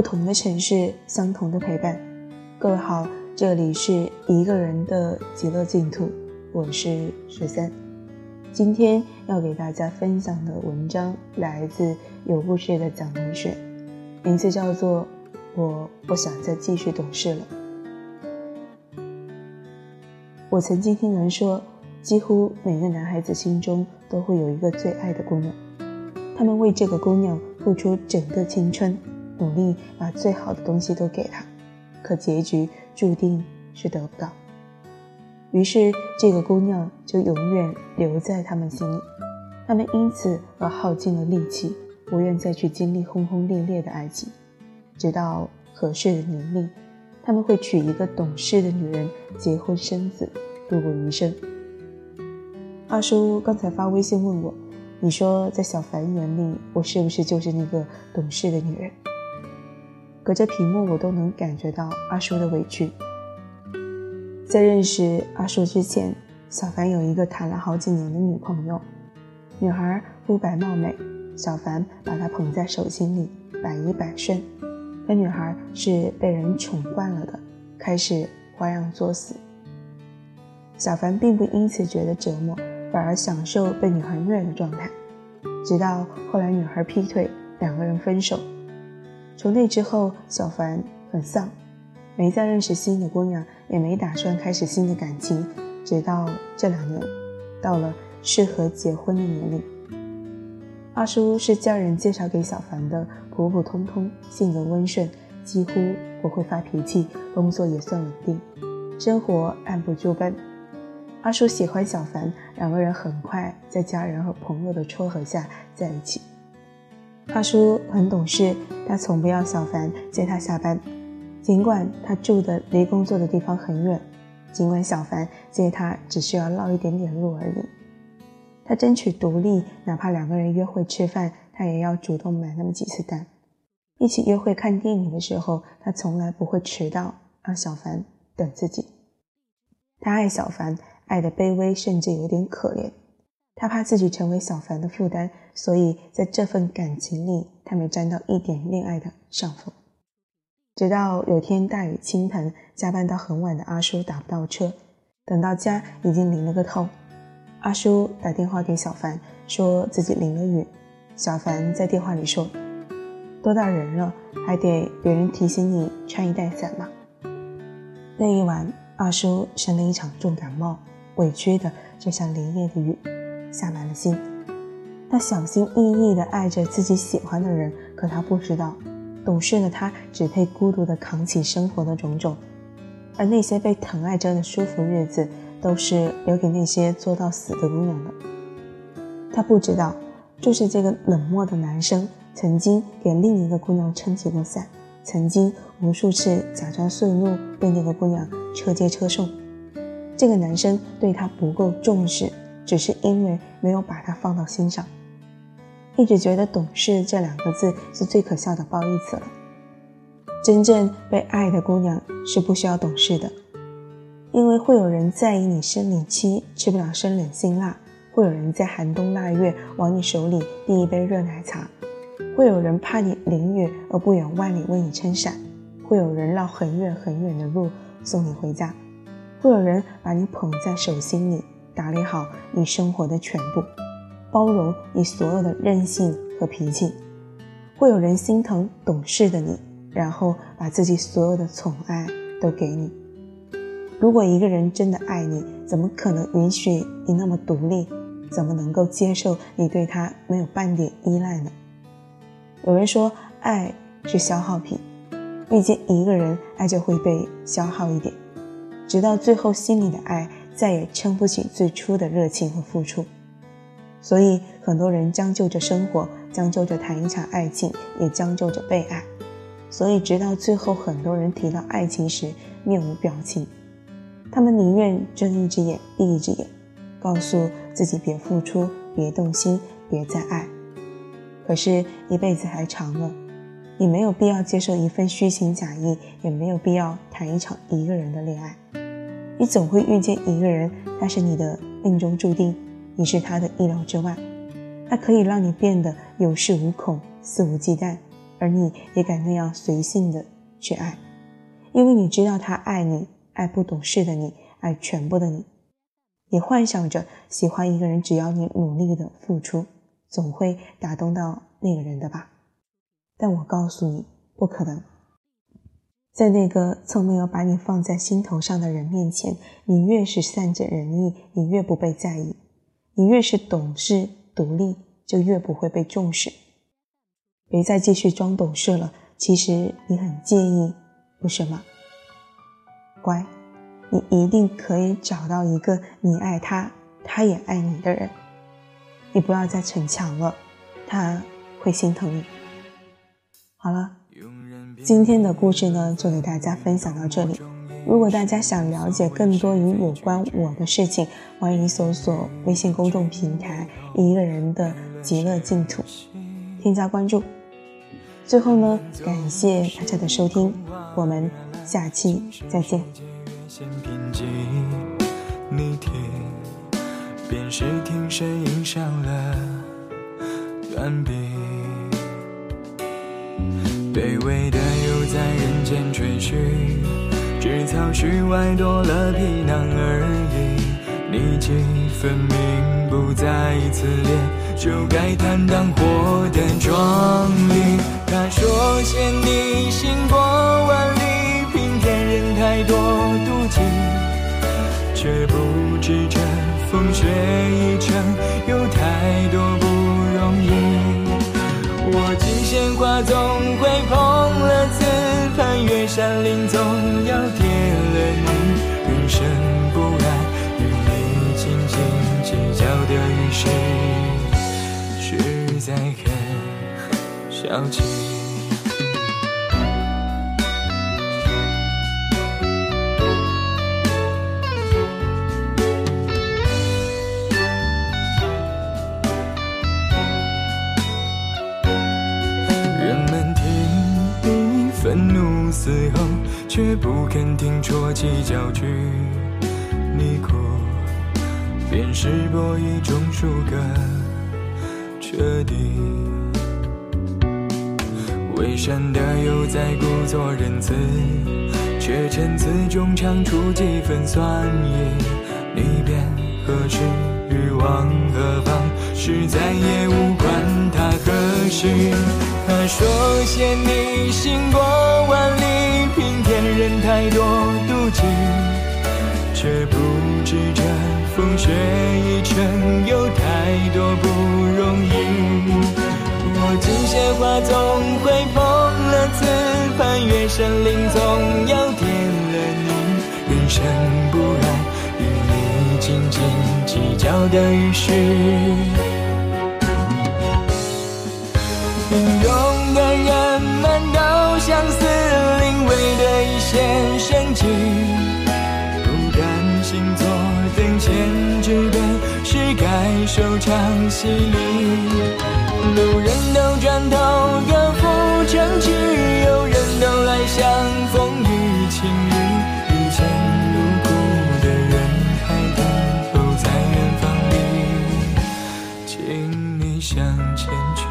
不同的城市，相同的陪伴。各位好，这里是一个人的极乐净土，我是十三。今天要给大家分享的文章来自有故事的蒋同学，名字叫做《我不想再继续懂事了》。我曾经听人说，几乎每个男孩子心中都会有一个最爱的姑娘，他们为这个姑娘付出整个青春，努力把最好的东西都给她，可结局注定是得不到。于是，这个姑娘就永远留在他们心里，他们因此而耗尽了力气，不愿再去经历轰轰烈烈的爱情，直到合适的年龄。他们会娶一个懂事的女人，结婚生子，度过余生。二叔刚才发微信问我：“你说在小凡眼里，我是不是就是那个懂事的女人？”隔着屏幕，我都能感觉到二叔的委屈。在认识二叔之前，小凡有一个谈了好几年的女朋友，女孩肤白貌美，小凡把她捧在手心里，百依百顺。那女孩是被人宠惯了的，开始花样作死。小凡并不因此觉得折磨，反而享受被女孩虐的状态。直到后来女孩劈腿，两个人分手。从那之后，小凡很丧，没再认识新的姑娘，也没打算开始新的感情。直到这两年，到了适合结婚的年龄。二叔是家人介绍给小凡的。普普通通，性格温顺，几乎不会发脾气，工作也算稳定，生活按部就班。二叔喜欢小凡，两个人很快在家人和朋友的撮合下在一起。二叔很懂事，他从不要小凡接他下班，尽管他住的离工作的地方很远，尽管小凡接他只需要绕一点点路而已。他争取独立，哪怕两个人约会吃饭。他也要主动买那么几次单，一起约会看电影的时候，他从来不会迟到，让小凡等自己。他爱小凡，爱的卑微，甚至有点可怜。他怕自己成为小凡的负担，所以在这份感情里，他没占到一点恋爱的上风。直到有天大雨倾盆，加班到很晚的阿叔打不到车，等到家已经淋了个透。阿叔打电话给小凡，说自己淋了雨。小凡在电话里说：“多大人了，还得别人提醒你穿衣带伞吗？”那一晚，阿叔生了一场重感冒，委屈的就像连夜的雨，下满了心。他小心翼翼地爱着自己喜欢的人，可他不知道，懂事的他只配孤独地扛起生活的种种，而那些被疼爱着的舒服日子，都是留给那些做到死的姑娘的。他不知道。就是这个冷漠的男生，曾经给另一个姑娘撑起过伞，曾经无数次假装顺路，被那个姑娘车接车送。这个男生对她不够重视，只是因为没有把她放到心上。一直觉得“懂事”这两个字是最可笑的褒义词了。真正被爱的姑娘是不需要懂事的，因为会有人在意你生理期吃不了生冷辛辣。会有人在寒冬腊月往你手里递一杯热奶茶，会有人怕你淋雨而不远万里为你撑伞，会有人绕很远很远的路送你回家，会有人把你捧在手心里，打理好你生活的全部，包容你所有的任性和脾气，会有人心疼懂事的你，然后把自己所有的宠爱都给你。如果一个人真的爱你，怎么可能允许你那么独立？怎么能够接受你对他没有半点依赖呢？有人说，爱是消耗品，遇见一个人，爱就会被消耗一点，直到最后，心里的爱再也撑不起最初的热情和付出。所以，很多人将就着生活，将就着谈一场爱情，也将就着被爱。所以，直到最后，很多人提到爱情时面无表情，他们宁愿睁一只眼闭一只眼。告诉自己别付出，别动心，别再爱。可是，一辈子还长了，你没有必要接受一份虚情假意，也没有必要谈一场一个人的恋爱。你总会遇见一个人，他是你的命中注定，你是他的意料之外。他可以让你变得有恃无恐、肆无忌惮，而你也敢那样随性的去爱，因为你知道他爱你，爱不懂事的你，爱全部的你。你幻想着喜欢一个人，只要你努力的付出，总会打动到那个人的吧？但我告诉你，不可能。在那个从没有把你放在心头上的人面前，你越是善解人意，你越不被在意；你越是懂事独立，就越不会被重视。别再继续装懂事了，其实你很介意，不是吗？乖。你一定可以找到一个你爱他，他也爱你的人。你不要再逞强了，他会心疼你。好了，今天的故事呢，就给大家分享到这里。如果大家想了解更多与有关我的事情，欢迎搜索微信公众平台“一个人的极乐净土”，添加关注。最后呢，感谢大家的收听，我们下期再见。你听，便是听声音上了断笔。卑微的又在人间追寻，只草絮外多了皮囊而已。你既分明不再自恋，就该坦荡活得壮丽。他说欠你行过万里，平添人太多妒忌。却不知这风雪一程有太多不容易。我寄鲜花总，山林总要跌了你。人生不安，与你斤斤计较的于事，实在很消极。却不肯听啜泣叫句。你哭，便是博一种输个彻底。伪善的又在故作仁慈，却陈词中唱出几分酸意。你便何时欲往何方？是再也无关他何时。他说欠你行过万里，人太多妒忌，却不知这风雪一程有太多不容易。我寄鲜花总会碰了刺，攀越山岭总要跌了你。人生不安，与你斤斤计较的于事。平庸的人们都相似，见生情，不甘心做等闲之辈，是该收场洗礼。路人都转头各赴前程去，有人都来相逢雨晴雨。一见如故的人还等候在远方里，请你向前去。